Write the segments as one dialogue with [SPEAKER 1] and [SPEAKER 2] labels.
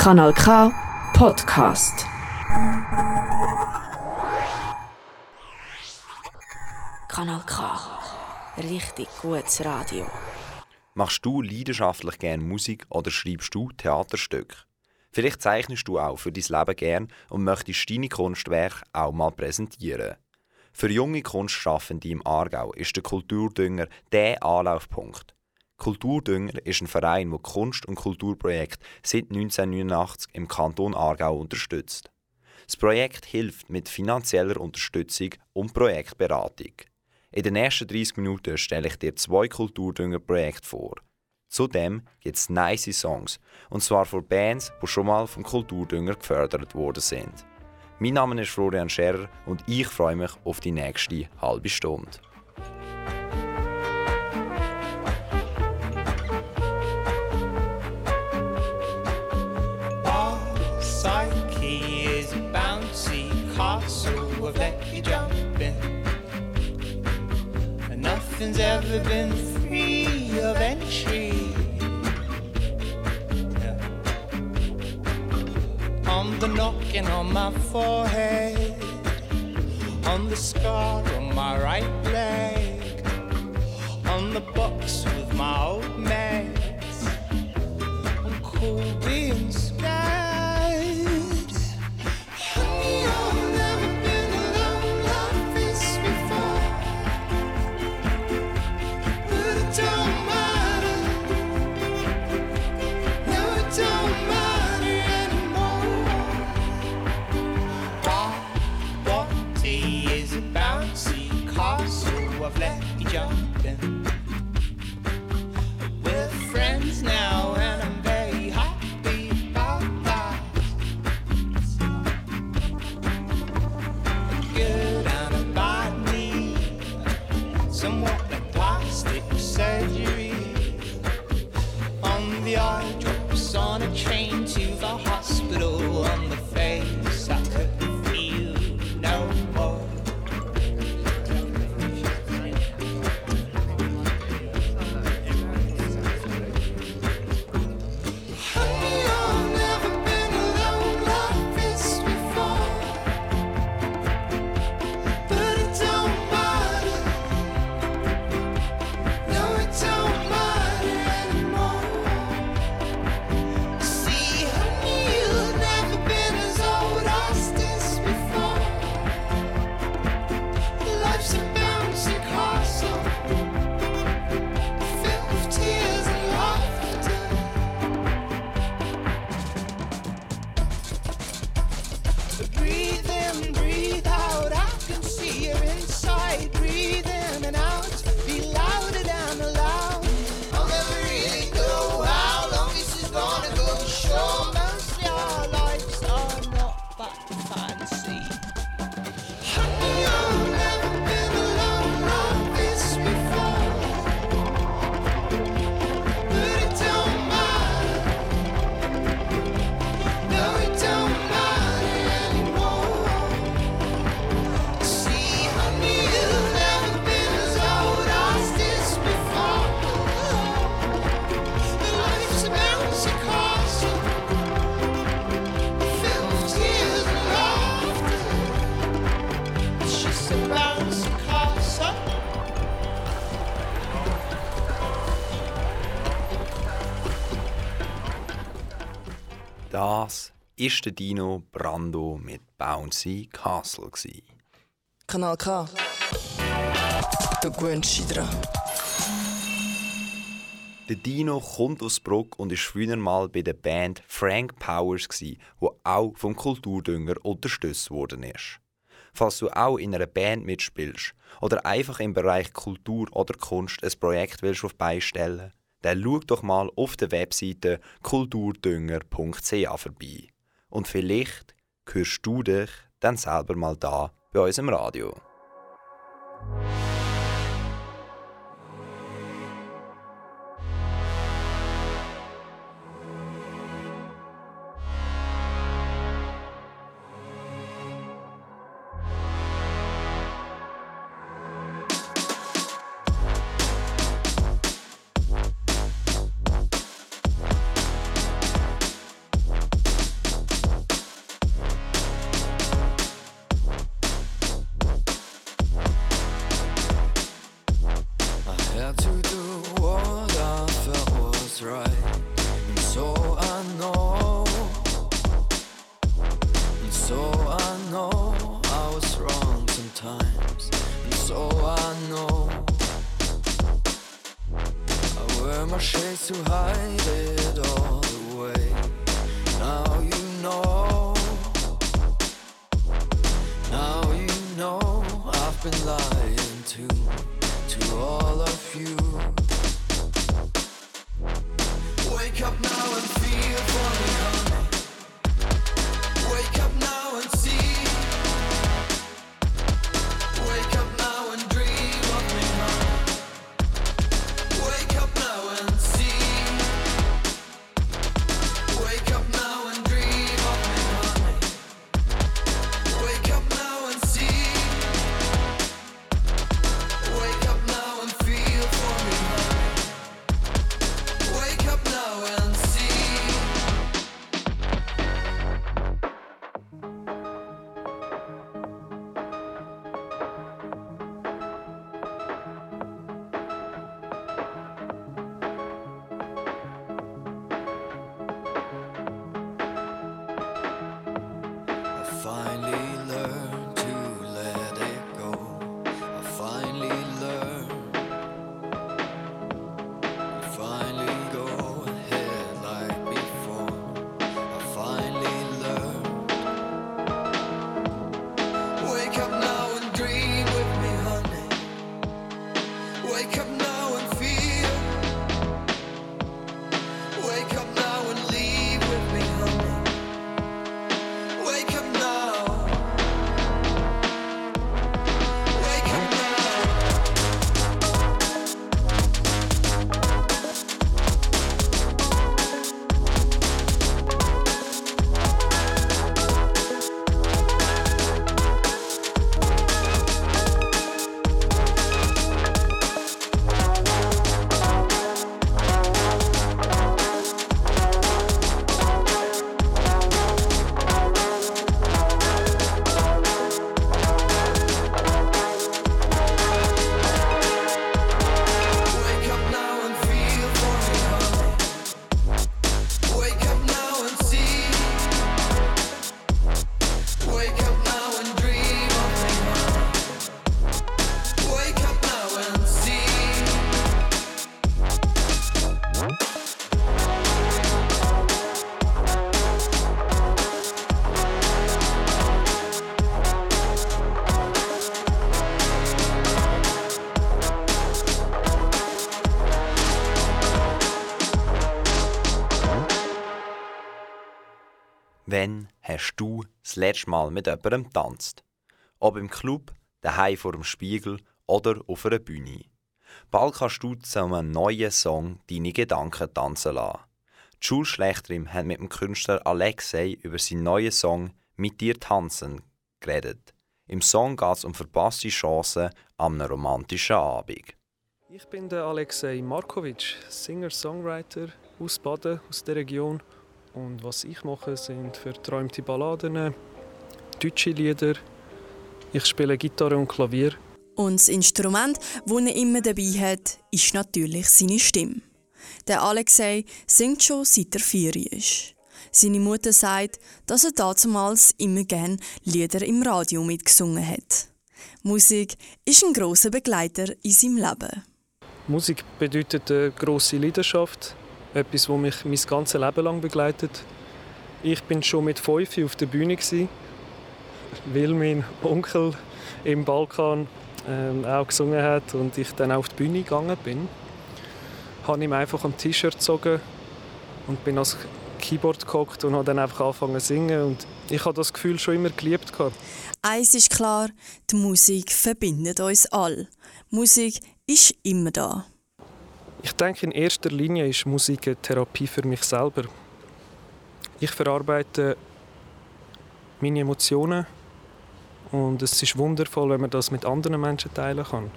[SPEAKER 1] Kanal K Podcast. Kanal K. Richtig gutes Radio.
[SPEAKER 2] Machst du leidenschaftlich gerne Musik oder schreibst du Theaterstücke? Vielleicht zeichnest du auch für dein Leben gern und möchtest deine Kunstwerke auch mal präsentieren. Für junge Kunstschaffende im Aargau ist der Kulturdünger der Anlaufpunkt. Kulturdünger ist ein Verein, der Kunst- und Kulturprojekte seit 1989 im Kanton Aargau unterstützt. Das Projekt hilft mit finanzieller Unterstützung und Projektberatung. In den ersten 30 Minuten stelle ich dir zwei Kulturdünger-Projekte vor. Zudem gibt es nice Songs, und zwar von Bands, die schon mal vom Kulturdünger gefördert worden sind. Mein Name ist Florian Scherer und ich freue mich auf die nächste halbe Stunde.
[SPEAKER 3] Nothing's ever been free of entry. On the knocking on my forehead, on the scar on my right leg, on the box with my old jump.
[SPEAKER 2] Ist der Dino Brando mit Bouncy Castle. Gewesen.
[SPEAKER 4] Kanal K. Du gewöhnst dran.
[SPEAKER 2] Der Dino kommt aus Bruck und ist früher mal bei der Band Frank Powers, wo auch vom Kulturdünger unterstützt worden ist. Falls du auch in einer Band mitspielst oder einfach im Bereich Kultur oder Kunst ein Projekt willst auf beistellen, dann schau doch mal auf der Webseite kulturdünger.ch vorbei. Und vielleicht hörst du dich dann selber mal da bei uns im Radio.
[SPEAKER 5] Been lying to to all of you. Wake up now and feel for me,
[SPEAKER 2] Fine. Du das letzte Mal mit jemandem getanzt? Ob im Club, daheim vor dem Spiegel oder auf einer Bühne. Bald kannst du zu einem neuen Song deine Gedanken tanzen lassen. Die Schulschlechterin hat mit dem Künstler Alexei über seinen neuen Song «Mit dir tanzen» geredet. Im Song geht es um verpasste Chancen an einem romantischen Abend.
[SPEAKER 6] Ich bin der Alexei Markovic, Singer-Songwriter aus Baden, aus der Region. Und was ich mache, sind verträumte Balladen, deutsche Lieder. Ich spiele Gitarre und Klavier.
[SPEAKER 7] Und das Instrument, das er immer dabei hat, ist natürlich seine Stimme. Der Alexei singt schon seit er vier ist. Seine Mutter sagt, dass er damals immer gern Lieder im Radio mitgesungen hat. Musik ist ein großer Begleiter in seinem Leben.
[SPEAKER 6] Musik bedeutet eine grosse Leidenschaft, etwas, das mich mein ganzes Leben lang begleitet. Ich bin schon mit fünf auf der Bühne, weil mein Onkel im Balkan ähm, auch gesungen hat und ich dann auf die Bühne gegangen bin. Habe ihm einfach am T-Shirt gezogen und bin ans Keyboard gehockt und habe dann einfach angefangen zu singen. Und ich habe das Gefühl schon immer geliebt.
[SPEAKER 7] Eins ist klar, die Musik verbindet uns alle. Musik ist immer da.
[SPEAKER 6] Ich denke, in erster Linie ist Musik eine Therapie für mich selber. Ich verarbeite meine Emotionen und es ist wundervoll, wenn man das mit anderen Menschen teilen kann.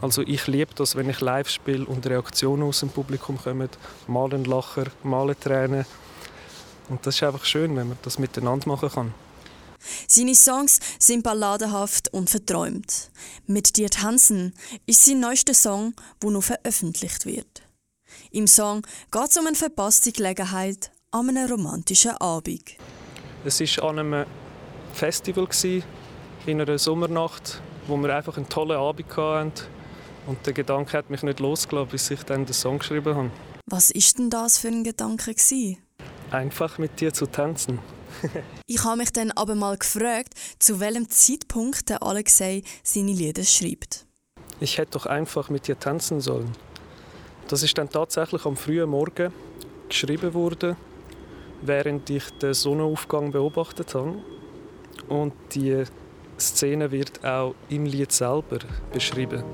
[SPEAKER 6] Also ich liebe das, wenn ich live spiele und Reaktionen aus dem Publikum kommen, mal ein Lacher, mal eine Träne. Und das ist einfach schön, wenn man das miteinander machen kann.
[SPEAKER 7] Seine Songs sind balladenhaft und verträumt. Mit dir tanzen ist sein neuester Song, wo noch veröffentlicht wird. Im Song geht es um eine verpasste Gelegenheit an einem romantischen Abend.
[SPEAKER 6] Es war an einem Festival, in einer Sommernacht, wo wir einfach einen tollen Abend hatten. Und der Gedanke hat mich nicht losgelassen, bis ich dann den Song geschrieben habe.
[SPEAKER 7] Was ist denn das für ein Gedanke gewesen?
[SPEAKER 6] Einfach mit dir zu tanzen.
[SPEAKER 7] Ich habe mich dann aber mal gefragt, zu welchem Zeitpunkt der Alexei seine Lieder schreibt.
[SPEAKER 6] Ich hätte doch einfach mit dir tanzen sollen. Das ist dann tatsächlich am frühen Morgen geschrieben worden, während ich den Sonnenaufgang beobachtet habe. Und die Szene wird auch im Lied selber beschrieben.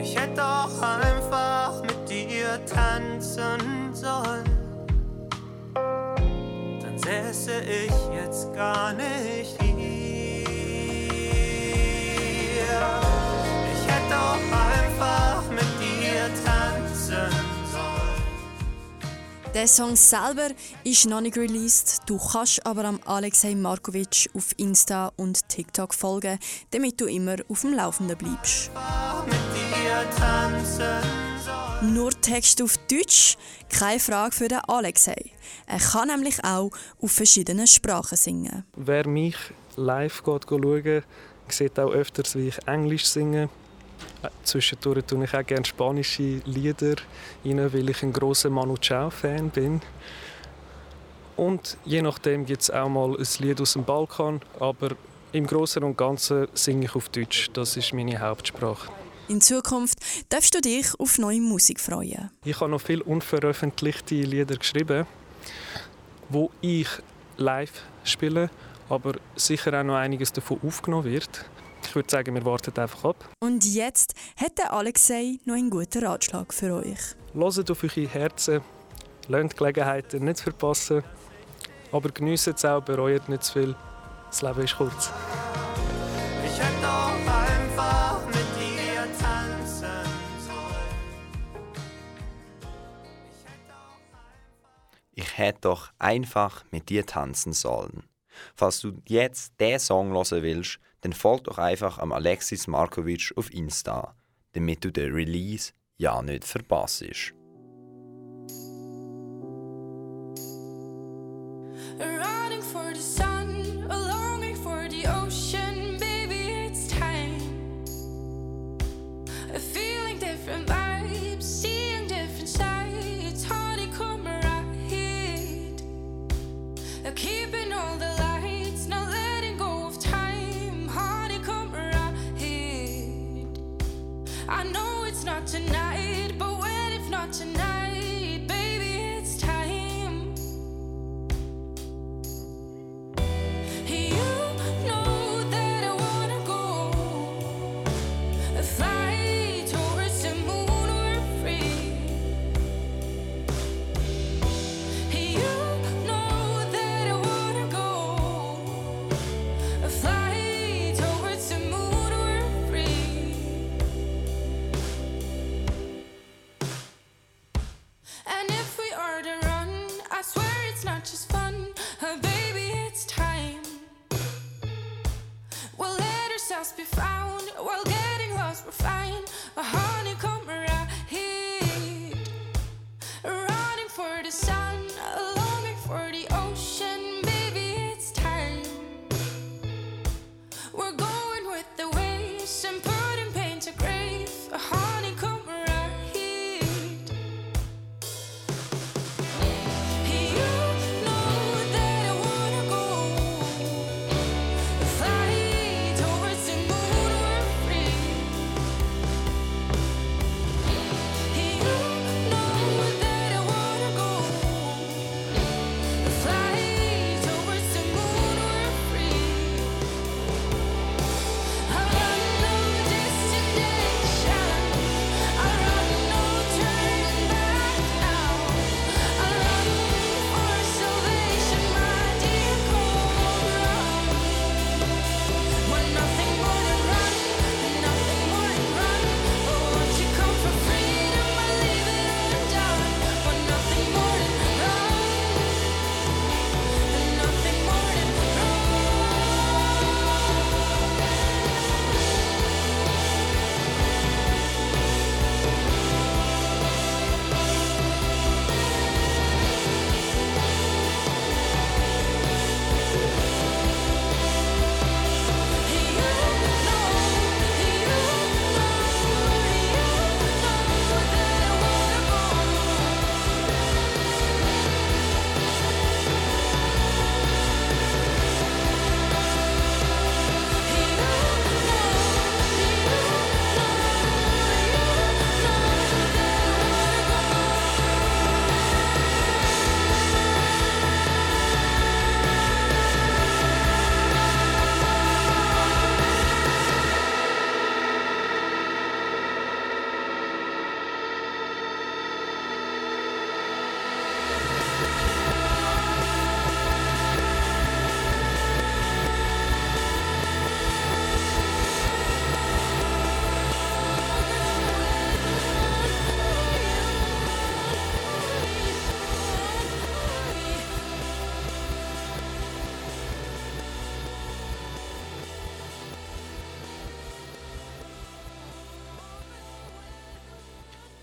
[SPEAKER 3] Ich hätte doch einfach mit dir tanzen sollen. Säße ich jetzt gar nicht hier. Ich hätte doch einfach mit dir tanzen sollen.
[SPEAKER 7] Der Song selber ist noch nicht released. Du kannst aber am Alexei Markovic auf Insta und TikTok folgen, damit du immer auf dem Laufenden bleibst.
[SPEAKER 3] Mit dir tanzen.
[SPEAKER 7] Nur Text auf Deutsch? Keine Frage für den Alexei. Er kann nämlich auch auf verschiedenen Sprachen singen.
[SPEAKER 6] Wer mich live geht schauen, sieht auch öfters, wie ich Englisch singe. Äh, Zwischendurch tue ich auch gerne spanische Lieder rein, weil ich ein großer Manu Chao-Fan bin. Und je nachdem gibt es auch mal ein Lied aus dem Balkan, aber im Großen und Ganzen singe ich auf Deutsch. Das ist meine Hauptsprache.
[SPEAKER 7] In Zukunft darfst du dich auf neue Musik freuen.
[SPEAKER 6] Ich habe noch viele unveröffentlichte Lieder geschrieben, wo ich live spiele, aber sicher auch noch einiges davon aufgenommen wird. Ich würde sagen, wir warten einfach ab.
[SPEAKER 7] Und jetzt hat der Alexei noch einen guten Ratschlag für euch.
[SPEAKER 6] Hört auf eure Herzen, lernt Gelegenheiten nicht verpassen, aber geniessen es auch, bereut nicht zu viel. Das Leben ist kurz.
[SPEAKER 3] Hätte doch einfach mit dir tanzen sollen.
[SPEAKER 2] Falls du jetzt diesen Song hören willst, dann folg doch einfach am Alexis Markovic auf Insta, damit du den Release ja nicht verpasst.
[SPEAKER 8] I know it's not tonight, but when if not tonight,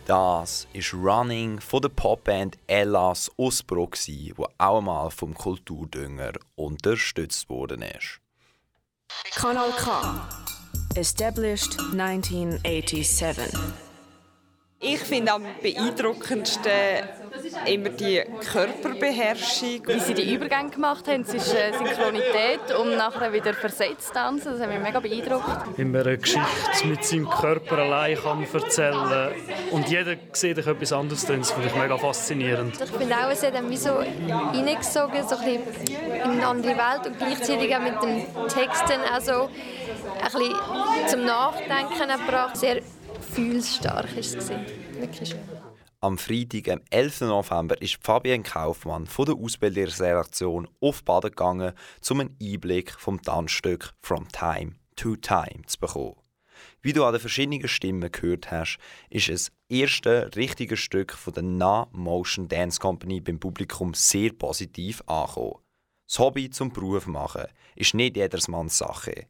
[SPEAKER 2] Das ist Running von der Popband Ellas Osbro, die auch einmal vom Kulturdünger unterstützt worden ist.
[SPEAKER 1] Kanal K. Established 1987.
[SPEAKER 9] Ich finde am beeindruckendsten immer die Körperbeherrschung.
[SPEAKER 10] Wie sie die Übergänge gemacht haben zwischen Synchronität und nachher wieder versetzt tanzen, das hat mich mega beeindruckt.
[SPEAKER 6] Man eine Geschichte mit seinem Körper allein kann erzählen Und jeder sieht etwas anderes drin. Das finde ich mega faszinierend.
[SPEAKER 10] Ich finde auch, es hat mich so reingesogen, so ein bisschen in eine andere Welt und gleichzeitig auch mit den Texten auch so ein bisschen zum Nachdenken gebracht. Sehr gefühlsstark war es. Wirklich schön.
[SPEAKER 2] Am Freitag, am 11. November, ist Fabienne Kaufmann von der Ausbildungsredaktion auf Baden gegangen, um einen Einblick vom Tanzstück From Time to Time zu bekommen. Wie du an den verschiedenen Stimmen gehört hast, ist es erste richtige Stück von der Na Motion Dance Company beim Publikum sehr positiv angekommen. Das Hobby zum Beruf machen ist nicht jedermanns Sache.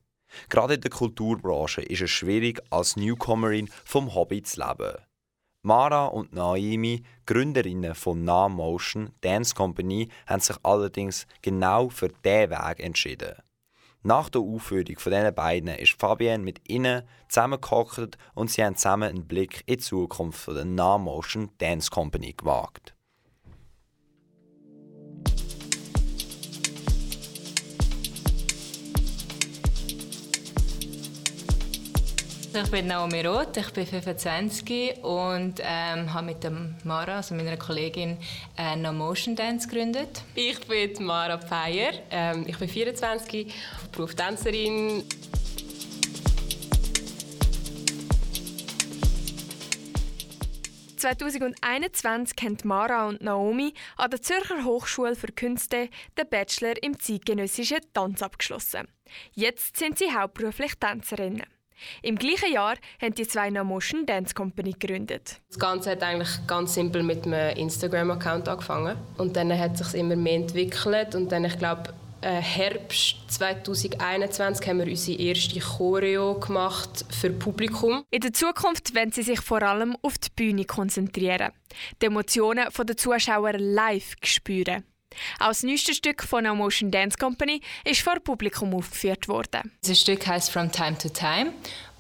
[SPEAKER 2] Gerade in der Kulturbranche ist es schwierig, als Newcomerin vom Hobby zu leben. Mara und Naomi, Gründerinnen von Na Motion Dance Company, haben sich allerdings genau für diesen Weg entschieden. Nach der Aufführung von diesen beiden ist Fabienne mit ihnen zusammengehockt und sie haben zusammen einen Blick in die Zukunft der Na Motion Dance Company gewagt.
[SPEAKER 11] Ich bin Naomi Roth, ich bin 25 und ähm, habe mit dem Mara, also meiner Kollegin, äh, No Motion Dance gegründet.
[SPEAKER 12] Ich bin Mara Pfeier, ähm, ich bin 24, Berufstänzerin.
[SPEAKER 13] ...2021 haben Mara und Naomi an der Zürcher Hochschule für Künste den Bachelor im zeitgenössischen Tanz abgeschlossen. Jetzt sind sie hauptberuflich Tänzerinnen. Im gleichen Jahr haben die zwei No Motion Dance Company gegründet.
[SPEAKER 12] Das Ganze hat eigentlich ganz simpel mit einem Instagram-Account angefangen. Und dann hat es sich immer mehr entwickelt. Und dann, ich glaube, äh, Herbst 2021 haben wir unsere erste Choreo gemacht für Publikum.
[SPEAKER 13] In der Zukunft wollen sie sich vor allem auf die Bühne konzentrieren, die Emotionen der Zuschauer live spüren. Auch das neueste Stück von der Motion Dance Company ist vor Publikum aufgeführt worden.
[SPEAKER 11] Das Stück heißt From Time to Time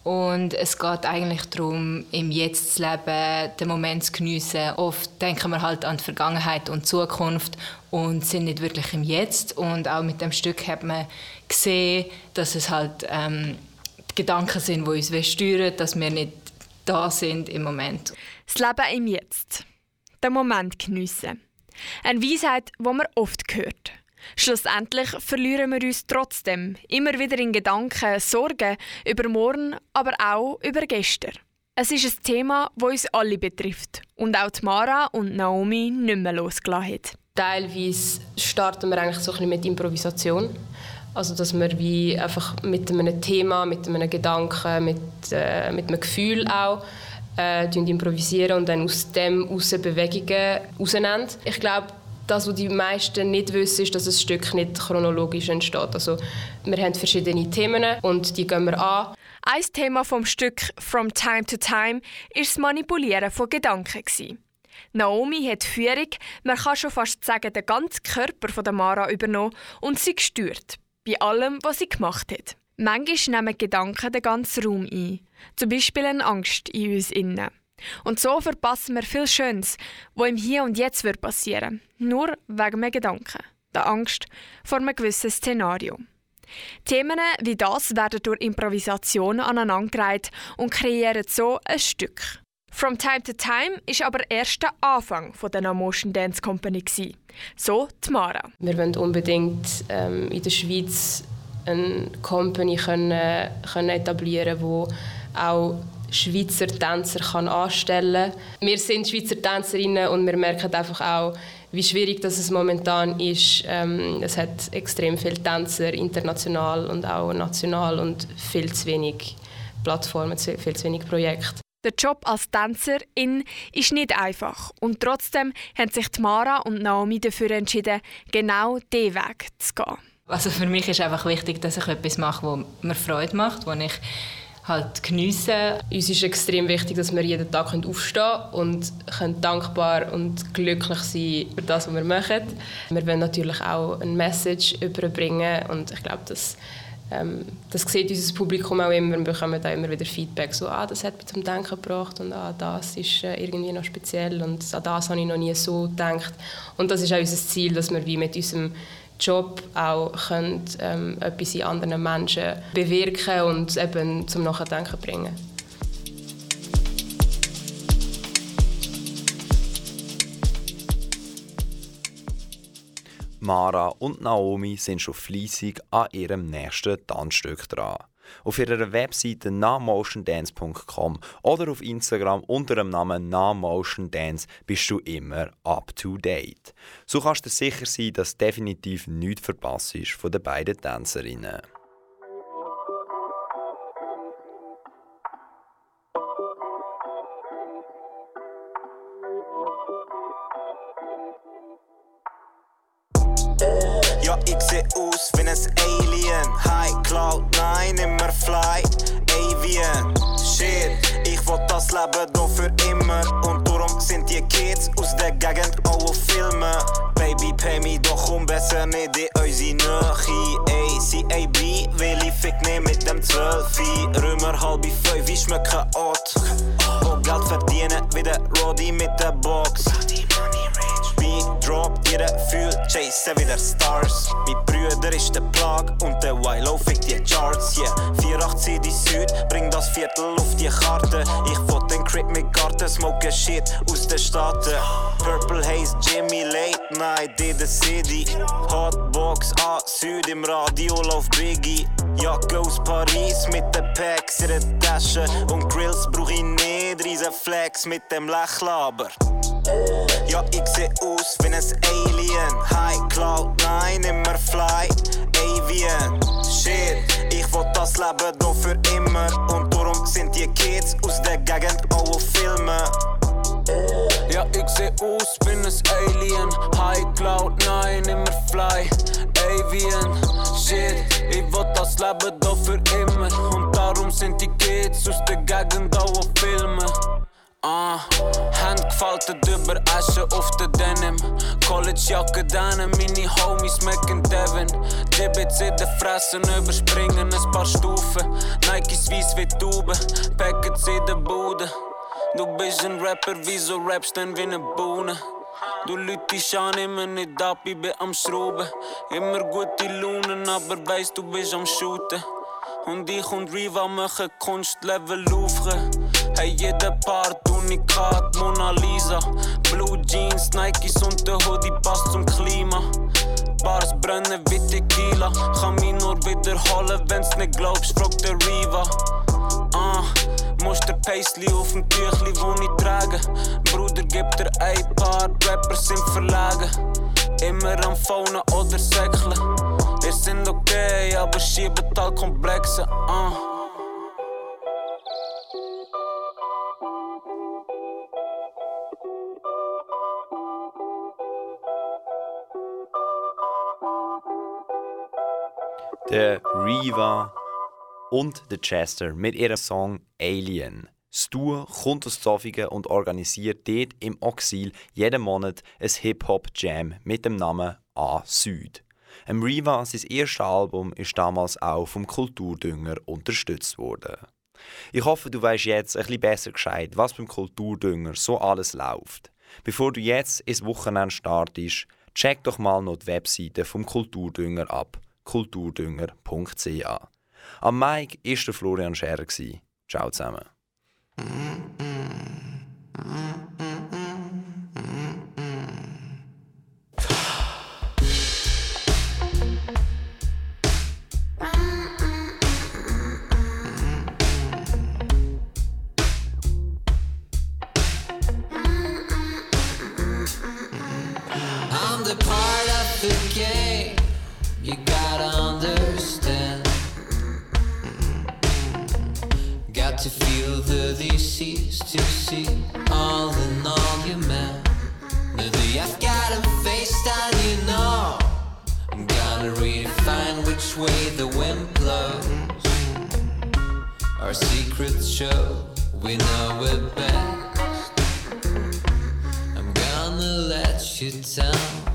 [SPEAKER 11] und es geht eigentlich darum, im Jetzt zu leben, den Moment zu geniessen. Oft denken wir halt an die Vergangenheit und die Zukunft und sind nicht wirklich im Jetzt. Und auch mit dem Stück hat man gesehen, dass es halt ähm, die Gedanken sind, die uns steuern, dass wir nicht da sind im Moment.
[SPEAKER 13] Das Leben im Jetzt. Den Moment geniessen. Eine Weisheit, die man oft hört. Schlussendlich verlieren wir uns trotzdem immer wieder in Gedanken, Sorgen über morgen, aber auch über gestern. Es ist ein Thema, das uns alle betrifft und auch Mara und Naomi nicht mehr losgelassen hat.
[SPEAKER 12] Teilweise starten wir eigentlich so ein mit Improvisation. Also dass wir wie einfach mit einem Thema, mit einem Gedanken, mit, äh, mit einem Gefühl auch äh, improvisieren und dann aus dem aus Bewegungen rausnehmen. Ich glaube, das, was die meisten nicht wissen, ist, dass ein Stück nicht chronologisch entsteht. Also, wir haben verschiedene Themen und die gehen wir an.
[SPEAKER 13] Ein Thema vom Stück From Time to Time ist das Manipulieren von Gedanken. Naomi hat Führung, man kann schon fast sagen, den ganzen Körper von der Mara übernommen und sie gestört. Bei allem, was sie gemacht hat. Manchmal nehmen Gedanken den ganzen Raum ein. Zum Beispiel eine Angst in uns innen. Und so verpassen wir viel Schönes, was im Hier und Jetzt wird passieren. Nur wegen einem Gedanken. Der Angst vor einem gewissen Szenario. Themen wie das werden durch Improvisation aneinandergereiht und kreieren so ein Stück. From Time to Time ist aber erst der Anfang von der Motion Dance Company. So Tamara.
[SPEAKER 12] Wir wollen unbedingt ähm, in der Schweiz eine Company können, können etablieren wo auch Schweizer Tänzer kann anstellen kann. Wir sind Schweizer Tänzerinnen und wir merken einfach auch, wie schwierig das es momentan ist. Ähm, es hat extrem viele Tänzer, international und auch national und viel zu wenig Plattformen, viel zu wenig Projekte.
[SPEAKER 13] Der Job als Tänzerin ist nicht einfach und trotzdem haben sich Tamara und Naomi dafür entschieden, genau diesen Weg zu gehen.
[SPEAKER 11] Also für mich ist einfach wichtig, dass ich etwas mache, was mir Freude macht, wo ich halt geniessen.
[SPEAKER 12] Uns ist extrem wichtig, dass wir jeden Tag aufstehen können und können dankbar und glücklich sein für das, was wir machen. Wir wollen natürlich auch eine Message überbringen und ich glaube, das, ähm, das sieht unser Publikum auch immer. Wir bekommen da immer wieder Feedback, so «Ah, das hat mich zum Denken gebracht» und «Ah, das ist äh, irgendwie noch speziell» und «An das habe ich noch nie so gedacht». Und das ist auch unser Ziel, dass wir wie mit unserem Job auch können, ähm, etwas in anderen Menschen bewirken und eben zum Nachdenken bringen.
[SPEAKER 2] Mara und Naomi sind schon fleissig an ihrem nächsten Tanzstück dran. Auf ihrer Webseite namotiondance.com oder auf Instagram unter dem Namen namotiondance bist du immer up to date. So kannst du sicher sein, dass definitiv nichts verpasst ist von den beiden Tänzerinnen.
[SPEAKER 14] Ich seh aus wie ein Alien. High Cloud 9, immer fly. Avian. Shit, ich will das Leben doch für immer. Und darum sind die Kids aus der Gegend auf Filmen. Baby, pay me doch um besser nicht in unsere Nähe. Ey, CAB will ich fick nicht mit dem Zwölfi. Römer halb fünf, ich schmecke Ort. Oh, Geld verdienen wie der Roddy mit der Box. Beat droppt, jeder fühlt, chase wieder Stars. Mein Brüder ist der Plug und der Wilo fickt die Charts. Yeah, 48 die Süd, bring das Viertel auf die Karte. Ich will den Crib mit Garten, smoke Shit aus den Staaten. Purple Haze, Jimmy, Late Night in the City. Hotbox A, Süd im Radio, Love Biggie. Jacke aus Paris mit den Packs in der Tasche. Und Grills brauch ich nicht, riesen Flex mit dem Lächlaber. Ja, ich seh aus wie ein Alien. High Cloud 9, immer fly. Avian. Shit, ich will das Leben doch für immer. Und darum sind die Kids aus der Gegend auch auf Filmen.
[SPEAKER 15] Ja, ich seh aus wie ein Alien. High Cloud 9, immer fly. Avian. Shit, ich will das Leben doch für immer. Und darum sind die Kids aus der Gegend auch auf Filmen. Ah, Hand gefaltet über Asche auf der Denim. Collegejacke deine, meine Homies mecken Devin. Dibbits in Fressen überspringen ein paar Stufen. Nikes weiss wie Tauben, Packets in der Bude. Du bist ein Rapper, wieso rappst denn wie eine Bohne? Du lütest an, immer nicht ab, ich bin am Schrauben. Immer gute Launen, aber weißt du bist am Shooten. Und ich und Riva machen Hey, jeder Part Unikat, Mona Lisa. Blue Jeans, Nikes und der Hoodie passt zum Klima. Bars brennen wie Tequila. Kann mich nur wiederholen, wenn's nicht glaubst, frag der Riva. Ah, musst der Paisley auf dem Tüchli, wo ich trage. Bruder, gib dir ein paar Rappers sind verlegen. Immer am Phone oder Säckeln. Wir sind okay, aber schieben all Komplexe. Ah.
[SPEAKER 2] Der Riva und der Chester mit ihrem Song Alien. Stu kommt aus Zofingen und organisiert dort im Oxil jeden Monat ein Hip-Hop-Jam mit dem Namen A Süd. Im Riva, sein erstes Album, ist damals auch vom Kulturdünger unterstützt worden. Ich hoffe, du weißt jetzt ein bisschen besser Bescheid, was beim Kulturdünger so alles läuft. Bevor du jetzt ins Wochenende startest, check doch mal noch die Webseite vom Kulturdünger ab, kulturdünger.ch. Am Mike war der Florian Scherer. Ciao zusammen.
[SPEAKER 16] used to see. All you have got you know? I'm gonna redefine which way the wind blows. Our secrets show we know best. I'm gonna let you down.